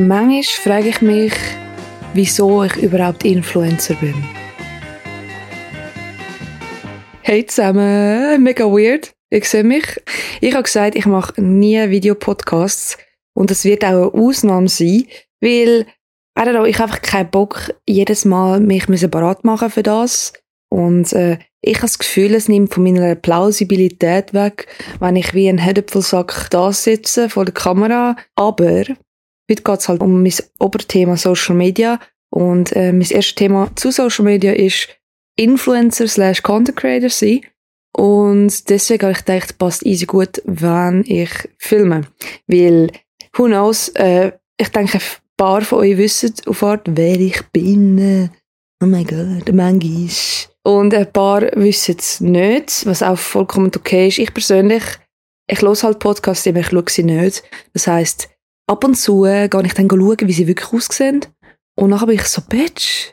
Manchmal frage ich mich, wieso ich überhaupt Influencer bin. Hey zusammen, mega weird. Ich sehe mich. Ich habe gesagt, ich mache nie Videopodcasts und das wird auch eine Ausnahme sein, weil I don't know, ich habe einfach keinen Bock, jedes Mal mich parat machen für das. Und äh, ich habe das Gefühl, es nimmt von meiner Plausibilität weg, wenn ich wie ein Herdöpfelsack da sitze vor der Kamera. Aber heute geht es halt um mein Oberthema Social Media. Und äh, mein erstes Thema zu Social Media ist Influencer slash Content Creator sein. Und deswegen habe ich gedacht, passt easy gut, wenn ich filme. Weil, who knows, äh, ich denke, ein paar von euch wissen auf Art, wer ich bin. Oh mein Gott, manchmal. Und ein paar wissen es nicht, was auch vollkommen okay ist. Ich persönlich, ich höre halt Podcasts, aber ich schaue sie nicht. Das heisst, ab und zu gehe ich dann schauen, wie sie wirklich aussehen. Und dann bin ich so, Bitch,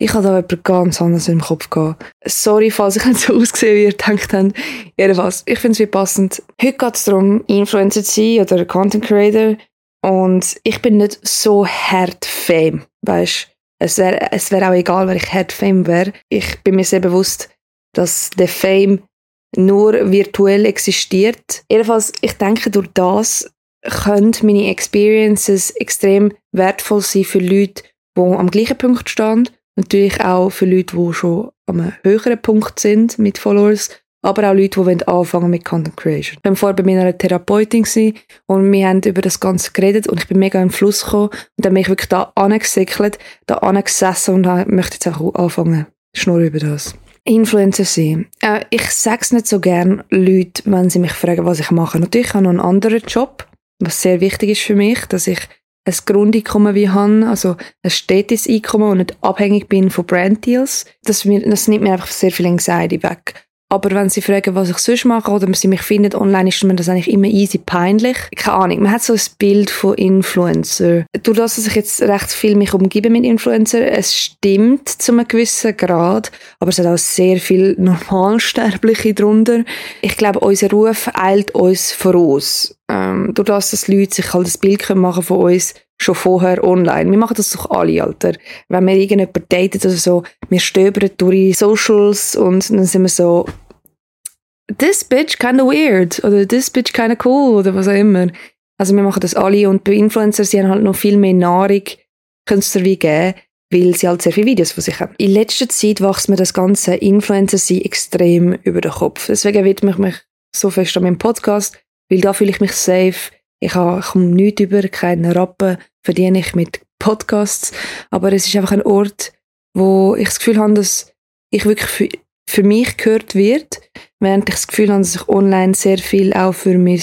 ich habe da etwas ganz anderes im Kopf gehabt. Sorry, falls ich nicht so ausgesehen wie ihr denkt habt. Jedenfalls, ich finde es wie passend. Heute geht es darum, Influencer zu sein oder Content Creator. Und ich bin nicht so hart Fame, weißt es wäre es wär auch egal, wenn ich Hard Fame wäre. Ich bin mir sehr bewusst, dass der Fame nur virtuell existiert. Jedenfalls, ich denke, durch das können meine Experiences extrem wertvoll sein für Leute, die am gleichen Punkt stehen. Natürlich auch für Leute, die schon am höheren Punkt sind mit Followers aber auch Leute, die anfangen mit Content Creation. Ich war vorher bei meiner Therapeutin und wir haben über das Ganze geredet und ich bin mega im Fluss gekommen und dann bin ich wirklich da angesickelt, da angesessen und möchte jetzt auch anfangen, schnurren über das. Influencer sein. Äh, ich es nicht so gern Leute, wenn sie mich fragen, was ich mache. Natürlich habe ich noch einen anderen Job, was sehr wichtig ist für mich, dass ich ein Grundeinkommen wie habe, also ein stetes Einkommen und nicht abhängig bin von Branddeals. Das, das nimmt mir einfach sehr viel Anxiety weg. Aber wenn sie fragen, was ich sonst mache oder sie mich finden online, ist mir das eigentlich immer easy peinlich. Keine Ahnung. Man hat so ein Bild von Influencer. Durch das, dass ich jetzt recht viel mich umgebe mit Influencer, es stimmt zu einem gewissen Grad, aber es hat auch sehr viel Normalsterbliche drunter. Ich glaube, unser Ruf eilt uns voraus. Ähm, durch das, dass Leute sich halt ein Bild machen von uns, schon vorher online. Wir machen das doch alle, Alter. Wenn wir irgendjemanden daten oder so, wir stöbern durch Socials und dann sind wir so, this bitch kinda weird oder this bitch kinda cool oder was auch immer. Also wir machen das alle und bei Influencers, sie haben halt noch viel mehr Nahrung, es wie geben, weil sie halt sehr viele Videos von sich haben. In letzter Zeit wächst mir das ganze Influencer sein extrem über den Kopf. Deswegen widme ich mich so fest an meinem Podcast, weil da fühle ich mich safe. Ich komme nichts über, keinen Rappen verdiene ich mit Podcasts, aber es ist einfach ein Ort, wo ich das Gefühl habe, dass ich wirklich für, mich gehört wird, während ich das Gefühl habe, dass ich online sehr viel auch für mein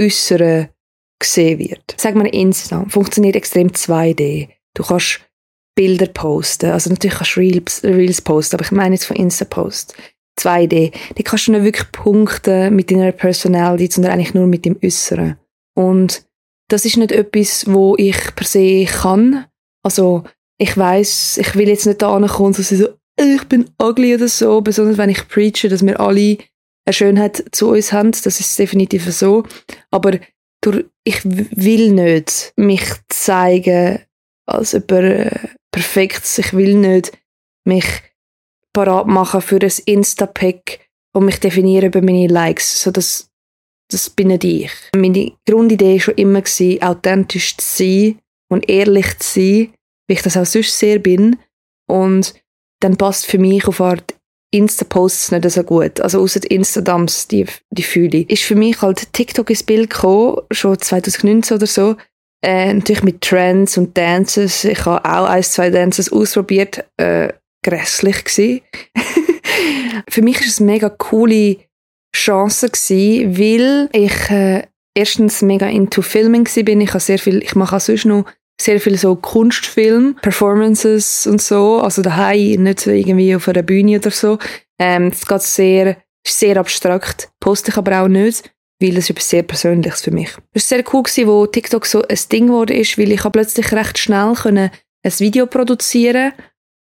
Äußere gesehen wird. Sag mal, Instagram funktioniert extrem 2D. Du kannst Bilder posten, also natürlich kannst du Reels, Reels posten, aber ich meine jetzt von Insta-Post. 2D. Die kannst du nicht wirklich punkten mit deiner Personality, sondern eigentlich nur mit dem Äußeren. Und das ist nicht etwas, wo ich per se kann. Also ich weiß, ich will jetzt nicht da ankommen, dass ich so, ich bin ugly oder so, besonders wenn ich preache, dass wir alle eine Schönheit zu uns haben, das ist definitiv so. Aber durch, ich will nicht mich zeigen als jemand äh, Perfektes. Ich will nicht mich parat machen für ein Insta-Pack und mich definieren über meine Likes, so dass das bin nicht ich. Meine Grundidee war schon immer, gewesen, authentisch zu sein und ehrlich zu sein, wie ich das auch sonst sehr bin. Und dann passt für mich auf Art Insta-Posts nicht so gut. Also außer Instagrams, die, die fühle ich. Ist für mich halt TikTok ins Bild gekommen, schon 2019 oder so. Äh, natürlich mit Trends und Dances. Ich habe auch ein, zwei Dances ausprobiert. Äh, grässlich gewesen. für mich ist es mega coole Chance gewesen, weil ich äh, erstens mega into Filming bin. Ich ich mache auch sonst noch sehr viel so Kunstfilm, Performances und so, also daheim, nicht so irgendwie auf einer Bühne oder so. Ähm, das geht sehr, sehr abstrakt, poste ich aber auch nicht, weil es ist etwas sehr Persönliches für mich. Es war sehr cool, gewesen, wo TikTok so ein Ding geworden ist, weil ich plötzlich recht schnell können ein Video produzieren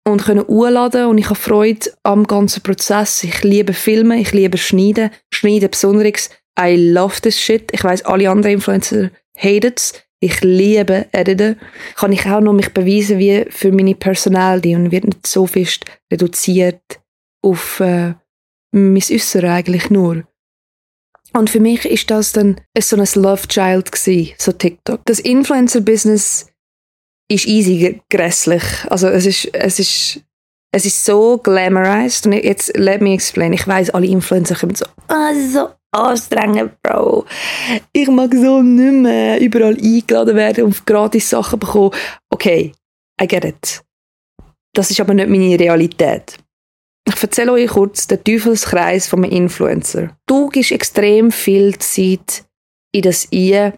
und können hochladen und ich habe Freude am ganzen Prozess. Ich liebe Filme, ich liebe Schneiden, Schneiden besonders. I love this shit. Ich weiß alle anderen Influencer hate it. Ich liebe Editen. Kann ich auch noch mich beweisen wie für meine Personality und wird nicht so fest reduziert auf äh, mein Äußere eigentlich nur. Und für mich ist das dann so ein Love Child gewesen, so TikTok. Das Influencer-Business ist easy grässlich. Also es ist, es ist, es ist so glamorized. Und jetzt, let me explain. Ich weiß, alle Influencer kommen so, ah, oh, so anstrengend, Bro. Ich mag so nicht mehr überall eingeladen werden und gratis Sachen bekommen. Okay, I get it. Das ist aber nicht meine Realität. Ich erzähle euch kurz den Teufelskreis von einem Influencer. Du gibst extrem viel Zeit in das ein,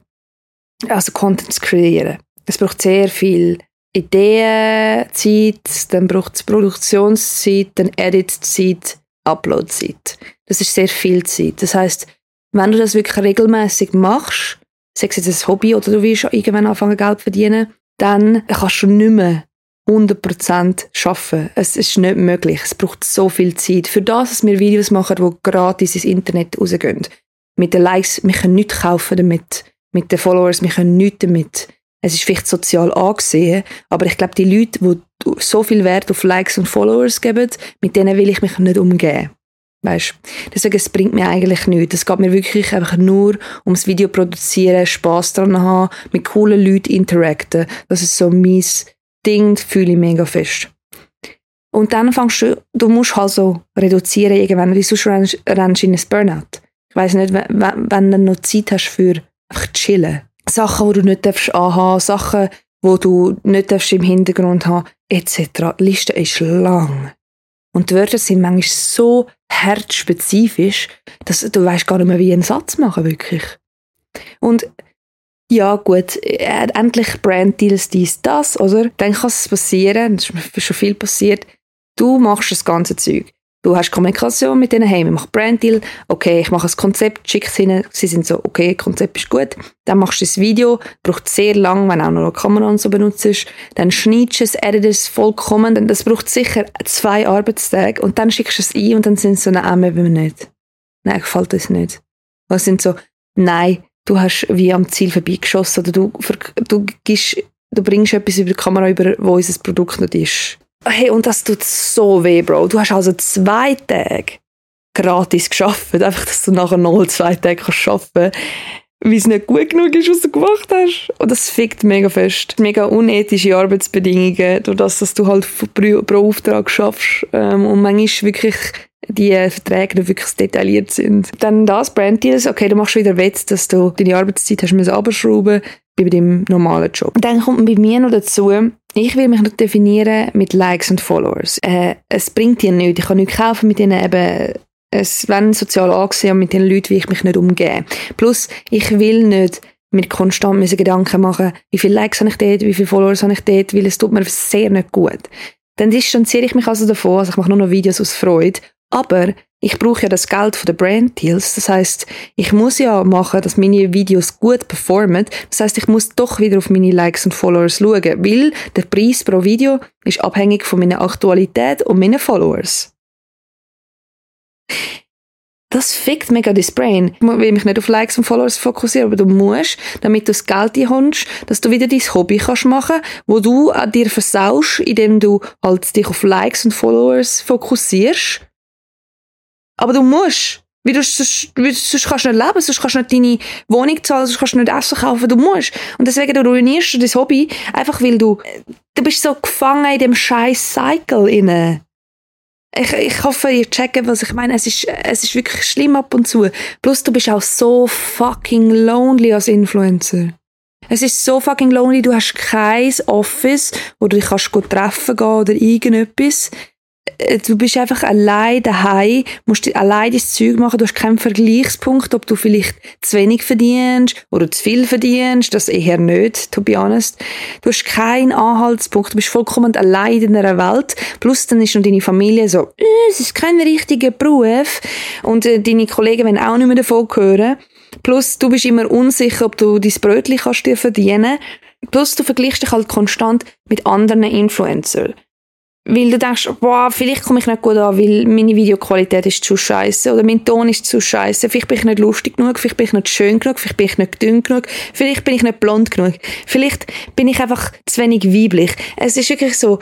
also Content zu kreieren. Es braucht sehr viel Ideenzeit, dann braucht es Produktionszeit, dann Editzeit, Uploadzeit. Das ist sehr viel Zeit. Das heißt, wenn du das wirklich regelmäßig machst, sei es jetzt ein Hobby oder du willst irgendwann anfangen Geld verdienen, dann kannst du nicht mehr 100% schaffen. Es ist nicht möglich. Es braucht so viel Zeit. Für das, dass wir Videos machen, die gratis ins Internet rausgehen. Mit den Likes, wir können nichts kaufen damit. Mit den Followers, wir können nichts damit. Es ist vielleicht sozial angesehen, aber ich glaube, die Leute, die so viel Wert auf Likes und Followers geben, mit denen will ich mich nicht umgehen. Weißt? Deswegen, es bringt mir eigentlich nichts. Es geht mir wirklich einfach nur ums Video produzieren, Spass daran haben, mit coolen Leuten interacten. Das ist so mein Ding fühle ich mega fest. Und dann fängst du, du musst halt so reduzieren irgendwann, weil sonst rennst du in ein Burnout. Ich weiss nicht, wenn, wenn du noch Zeit hast für einfach chillen. Sachen, die du nicht darfst anhaben, Sachen, die du nicht darfst im Hintergrund haben, etc. Die Liste ist lang. Und die Wörter sind manchmal so herzspezifisch, dass du weißt gar nicht mehr, wie einen Satz machen, wirklich. Und ja gut, äh, endlich Brand-Deals, dies, das, oder? Dann kann es passieren, es ist schon viel passiert, du machst das ganze Zeug. Du hast Kommunikation mit denen, hey, wir machen Brand-Deal, okay, ich mache ein Konzept, schick es ihnen, sie sind so, okay, Konzept ist gut, dann machst du das Video, braucht sehr lang, wenn auch noch eine Kamera und so benutzt, dann schneidest du es, editest es vollkommen, das braucht sicher zwei Arbeitstage und dann schickst du es ein und dann sind sie so, nein, wir nicht. Nein, gefällt uns nicht. Und sind so, nein, du hast wie am Ziel vorbeigeschossen oder du, du, gibst, du bringst etwas über die Kamera über, wo unser Produkt nicht ist. Hey, und das tut so weh, Bro. Du hast also zwei Tage gratis geschafft, einfach, dass du nachher noch zwei Tage kannst arbeiten weil es nicht gut genug ist, was du gemacht hast. Und das fickt mega fest. Mega unethische Arbeitsbedingungen, durch das, dass du halt pro, pro Auftrag schaffst ähm, und manchmal wirklich die Verträge nicht wirklich detailliert sind. Dann das, Brand Deals, okay, du machst wieder Wett, dass du deine Arbeitszeit hast müssen abschrauben bei deinem normalen Job. Dann kommt bei mir noch dazu, ich will mich noch definieren mit Likes und Followers. Äh, es bringt dir nichts. Ich kann nichts kaufen mit denen eben es wenn sozial angesehen mit den Leuten, wie ich mich nicht umgehe. Plus, ich will nicht mir konstant Gedanken machen, wie viele Likes habe ich dort, wie viele Followers habe ich dort, weil es tut mir sehr nicht gut. Dann distanziere ich mich also davon, also ich mache nur noch Videos aus Freude aber ich brauche ja das Geld von den Brand Deals. Das heißt, ich muss ja machen, dass meine Videos gut performen. Das heißt, ich muss doch wieder auf meine Likes und Followers schauen, weil der Preis pro Video ist abhängig von meiner Aktualität und meinen Followers. Das fickt mega dein Brain. Ich will mich nicht auf Likes und Followers fokussieren, aber du musst, damit du das Geld einholst, dass du wieder dein Hobby kannst machen, wo du an dir versaust, indem du halt dich auf Likes und Followers fokussierst aber du musst. Wie du, sonst, sonst kannst du nicht leben, sonst kannst du nicht deine Wohnung zahlen, sonst kannst du nicht Essen kaufen, du musst. Und deswegen du ruinierst du dein Hobby, einfach weil du, du bist so gefangen in dem scheiß Cycle inne. Ich, ich hoffe, ihr checkt, was ich meine. Es ist, es ist wirklich schlimm ab und zu. Plus, du bist auch so fucking lonely als Influencer. Es ist so fucking lonely, du hast kein Office, wo du dich kannst treffen gehen oder irgendetwas. Äh, du bist einfach allein daheim, musst allein das Zeug machen, du hast keinen Vergleichspunkt, ob du vielleicht zu wenig verdienst oder zu viel verdienst, das eher nicht, to be honest. Du hast keinen Anhaltspunkt, du bist vollkommen allein in einer Welt, plus dann ist noch deine Familie so, äh, es ist kein richtiger Beruf und äh, deine Kollegen wollen auch nicht mehr davon hören, plus du bist immer unsicher, ob du dein Brötchen kannst dir verdienen, plus du vergleichst dich halt konstant mit anderen Influencern weil du denkst, boah, vielleicht komme ich nicht gut an, weil meine Videoqualität ist zu scheiße oder mein Ton ist zu scheiße. Vielleicht bin ich nicht lustig genug, vielleicht bin ich nicht schön genug, vielleicht bin ich nicht dünn genug, vielleicht bin ich nicht blond genug, vielleicht bin ich einfach zu wenig weiblich. Es ist wirklich so,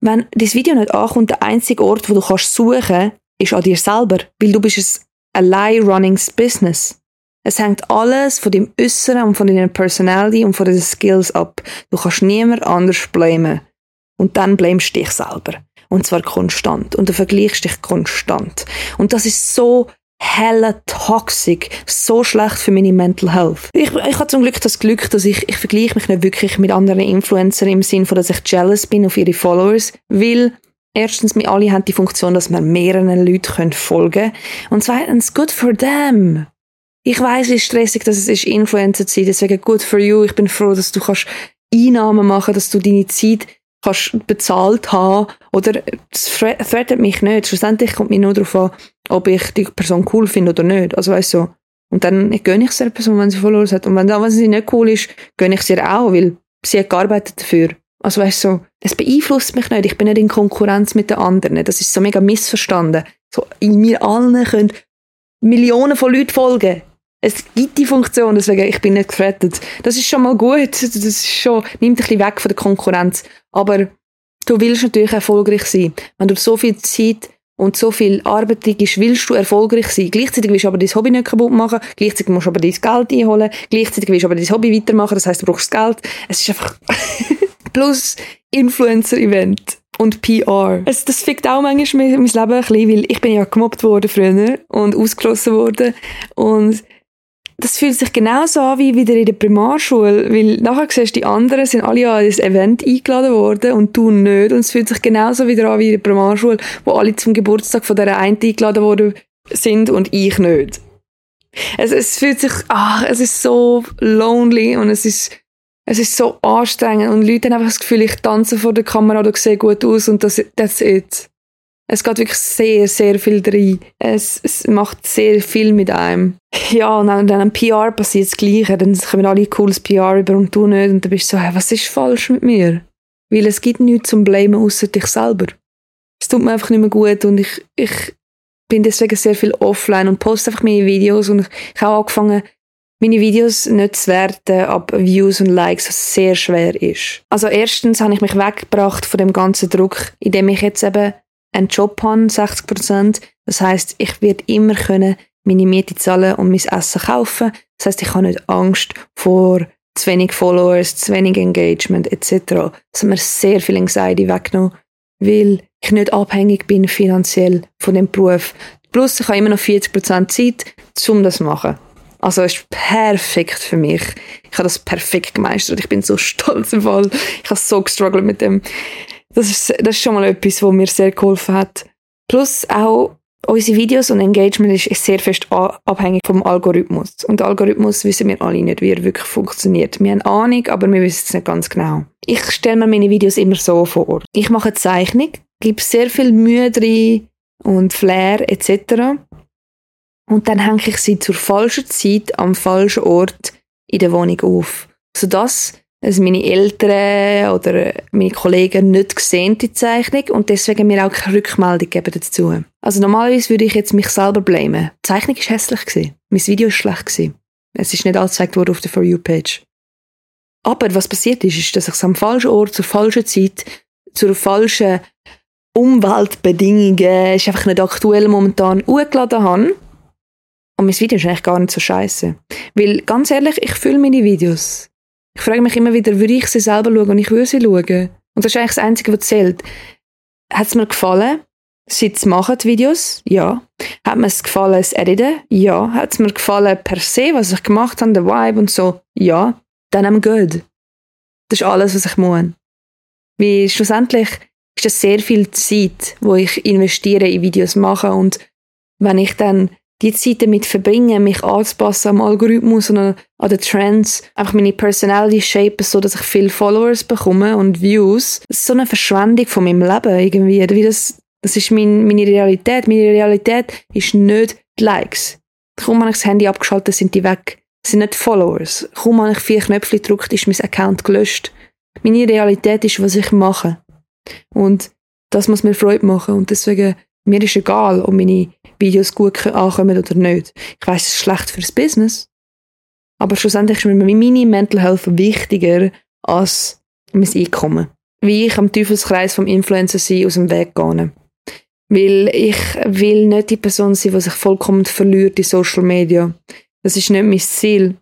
wenn das Video nicht ankommt, der einzige Ort, wo du kannst suchen, ist an dir selber, weil du bist ein allein running Business. Es hängt alles von deinem Äußeren und von deiner Personality und von deinen Skills ab. Du kannst niemand anders blamen. Und dann blamest du dich selber. Und zwar konstant. Und du vergleichst dich konstant. Und das ist so hella toxic, so schlecht für meine Mental Health. Ich, ich habe zum Glück das Glück, dass ich, ich vergleiche mich nicht wirklich mit anderen Influencern im Sinne von, dass ich jealous bin auf ihre Followers, weil erstens, wir alle haben die Funktion, dass wir mehreren Leuten folgen können. Und zweitens, good for them. Ich weiß, wie stressig das ist, Influencer zu sein, deswegen good for you. Ich bin froh, dass du kannst Einnahmen machen, dass du deine Zeit kannst bezahlt haben oder es threatet mich nicht. Schlussendlich kommt mir nur darauf an, ob ich die Person cool finde oder nicht. Also weißt du, und dann gönne ich es der Person, wenn sie verloren hat. Und wenn, dann, wenn sie nicht cool ist, gönne ich es ihr auch, weil sie hat gearbeitet dafür. Also weißt du, es beeinflusst mich nicht. Ich bin nicht in Konkurrenz mit den anderen. Das ist so mega missverstanden. So, in mir allen können Millionen von Leuten folgen. Es gibt die Funktion, deswegen ich bin nicht gerettet. Das ist schon mal gut. Das ist schon, nimmt ein bisschen weg von der Konkurrenz. Aber du willst natürlich erfolgreich sein. Wenn du so viel Zeit und so viel Arbeit gibst, willst du erfolgreich sein. Gleichzeitig willst du aber dein Hobby nicht kaputt machen, gleichzeitig musst du aber dein Geld einholen, gleichzeitig willst du aber dein Hobby weitermachen, das heißt, du brauchst Geld. Es ist einfach plus Influencer-Event und PR. Es, das fickt auch manchmal mein, mein Leben ein bisschen, weil ich bin ja gemobbt worden früher und ausgeschlossen worden und das fühlt sich genauso an wie wieder in der Primarschule, weil nachher siehst du, die anderen sind alle an ein Event eingeladen worden und du nicht. Und es fühlt sich genauso wieder an wie in der Primarschule, wo alle zum Geburtstag von der einen eingeladen worden sind und ich nicht. Es, es fühlt sich, ach, es ist so lonely und es ist, es ist so anstrengend und Leute haben einfach das Gefühl, ich tanze vor der Kamera oder sehe gut aus und das, that's it. Es geht wirklich sehr, sehr viel drin. Es, es macht sehr viel mit einem. Ja, und dann, dann am PR passiert das Gleiche. Dann kommen alle cooles PR über und du nicht. Und dann bist du so, hey, was ist falsch mit mir? Weil es gibt nichts zum Blamen außer dich selber. Es tut mir einfach nicht mehr gut und ich, ich bin deswegen sehr viel offline und poste einfach meine Videos und ich, habe angefangen, meine Videos nicht zu werten ab Views und Likes, was sehr schwer ist. Also erstens habe ich mich weggebracht von dem ganzen Druck, indem ich jetzt eben einen Job habe, 60 Prozent. Das heißt, ich werde immer können meine Miete zahlen und mein Essen kaufen. Das heißt, ich habe nicht Angst vor zu wenig Followers, zu wenig Engagement etc. Das hat mir sehr viel Anxiety weggenommen, weil ich nicht abhängig bin finanziell von dem Beruf. Plus, ich habe immer noch 40% Zeit, um das zu machen. Also es ist perfekt für mich. Ich habe das perfekt gemeistert. Ich bin so stolz im Fall. Ich habe so gestruggelt mit dem. Das ist, das ist schon mal etwas, was mir sehr geholfen hat. Plus auch unsere Videos und Engagement ist sehr fest abhängig vom Algorithmus. Und Algorithmus wissen wir alle nicht, wie er wirklich funktioniert. Wir haben Ahnung, aber wir wissen es nicht ganz genau. Ich stelle mir meine Videos immer so vor. Ich mache eine Zeichnung, gebe sehr viel Mühe drin und Flair etc. Und dann hänge ich sie zur falschen Zeit am falschen Ort in der Wohnung auf. Sodass also meine Eltern oder meine Kollegen nicht gesehen, die Zeichnung, und deswegen mir auch keine Rückmeldung geben dazu. Also normalerweise würde ich jetzt mich selber blamen. Die Zeichnung war hässlich. Gewesen. Mein Video war schlecht. Gewesen. Es ist nicht angezeigt worden auf der For You-Page. Aber was passiert ist, ist, dass ich es am falschen Ort, zur falschen Zeit, zur falschen Umweltbedingungen, ist einfach nicht aktuell momentan, hochgeladen habe. Und mein Video ist eigentlich gar nicht so scheiße. Weil, ganz ehrlich, ich fühle meine Videos. Ich frage mich immer wieder, würde ich sie selber schauen und ich würde sie schauen? Und das ist eigentlich das Einzige, was zählt. Hat es mir gefallen, sie zu machen, die Videos? Ja. Hat mir es gefallen, das Editen? Ja. Hat es mir gefallen per se, was ich gemacht habe, der Vibe und so? Ja. Dann I'm good. Das ist alles, was ich muss. Wie schlussendlich ist das sehr viel Zeit, wo ich investiere in Videos machen und wenn ich dann die Zeit damit verbringen, mich anzupassen am Algorithmus und an, den Trends, einfach meine Personality shape, so dass ich viele Followers bekomme und Views. Das ist so eine Verschwendung von meinem Leben irgendwie. Wie das, das ist mein, meine Realität. Meine Realität ist nicht die Likes. Kaum habe ich das Handy abgeschaltet, sind die weg. Das sind nicht Followers. Kaum habe ich vier Knöpfe gedrückt, ist mein Account gelöscht. Meine Realität ist, was ich mache. Und das muss mir Freude machen und deswegen, mir ist egal, ob meine Videos gut ankommen oder nicht. Ich weiß, es ist schlecht fürs Business, aber schlussendlich ist mir meine Mental Health wichtiger als mein Einkommen. Wie ich am Teufelskreis vom Influencer sein aus dem Weg gehe. Weil ich will nicht die Person sein, die sich vollkommen verliert in Social Media. Das ist nicht mein Ziel.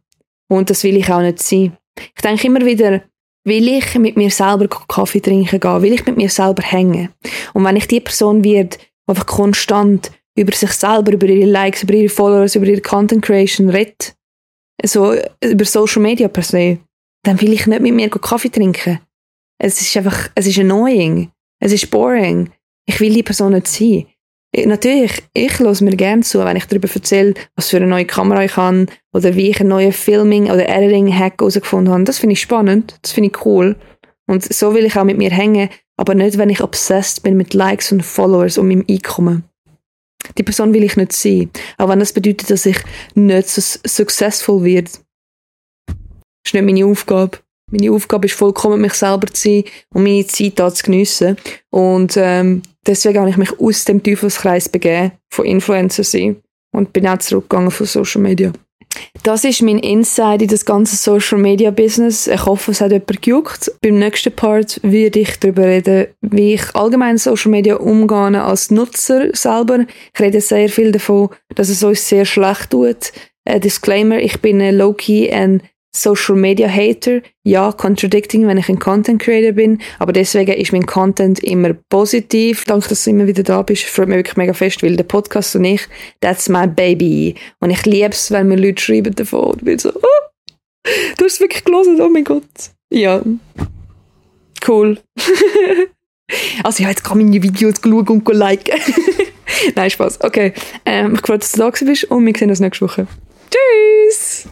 Und das will ich auch nicht sein. Ich denke immer wieder, will ich mit mir selber Kaffee trinken gehen? Will ich mit mir selber hängen? Und wenn ich die Person wird, die einfach konstant über sich selber, über ihre Likes, über ihre Followers, über ihre Content Creation redet, so über Social Media per se, dann will ich nicht mit mir Kaffee trinken. Es ist einfach, es ist annoying. Es ist boring. Ich will die Person nicht sein. Natürlich, ich höre mir gerne zu, wenn ich darüber erzähle, was für eine neue Kamera ich habe oder wie ich einen neuen Filming- oder Editing-Hack herausgefunden habe. Das finde ich spannend, das finde ich cool. Und so will ich auch mit mir hängen, aber nicht, wenn ich obsessed bin mit Likes und Followers und meinem Einkommen. Die Person will ich nicht sein. Auch wenn das bedeutet, dass ich nicht so successful werde. Das ist nicht meine Aufgabe. Meine Aufgabe ist vollkommen, mich selber zu sein und meine Zeit da zu geniessen. Und ähm, deswegen habe ich mich aus dem Teufelskreis begeben, von Influencer sein und bin auch zurückgegangen von Social Media. Das ist mein Insight in das ganze Social Media Business. Ich hoffe, es hat jemand gejuckt. Beim nächsten Part werde ich darüber reden, wie ich allgemein Social Media umgehe als Nutzer selber. Ich rede sehr viel davon, dass es uns sehr schlecht tut. Äh, Disclaimer, ich bin low-key ein Social Media Hater. Ja, contradicting, wenn ich ein Content Creator bin. Aber deswegen ist mein Content immer positiv. Danke, dass du immer wieder da bist. Freut mich wirklich mega fest, weil der Podcast und ich, that's my baby. Und ich liebe es, wenn mir Leute schreiben davon. Und bin so, oh, du hast es wirklich gelesen, oh mein Gott. Ja. Cool. also, habe jetzt gerade meine Videos geschaut und liken. Nein, Spaß. Okay. Ähm, ich freue mich, dass du da bist und wir sehen uns nächste Woche. Tschüss!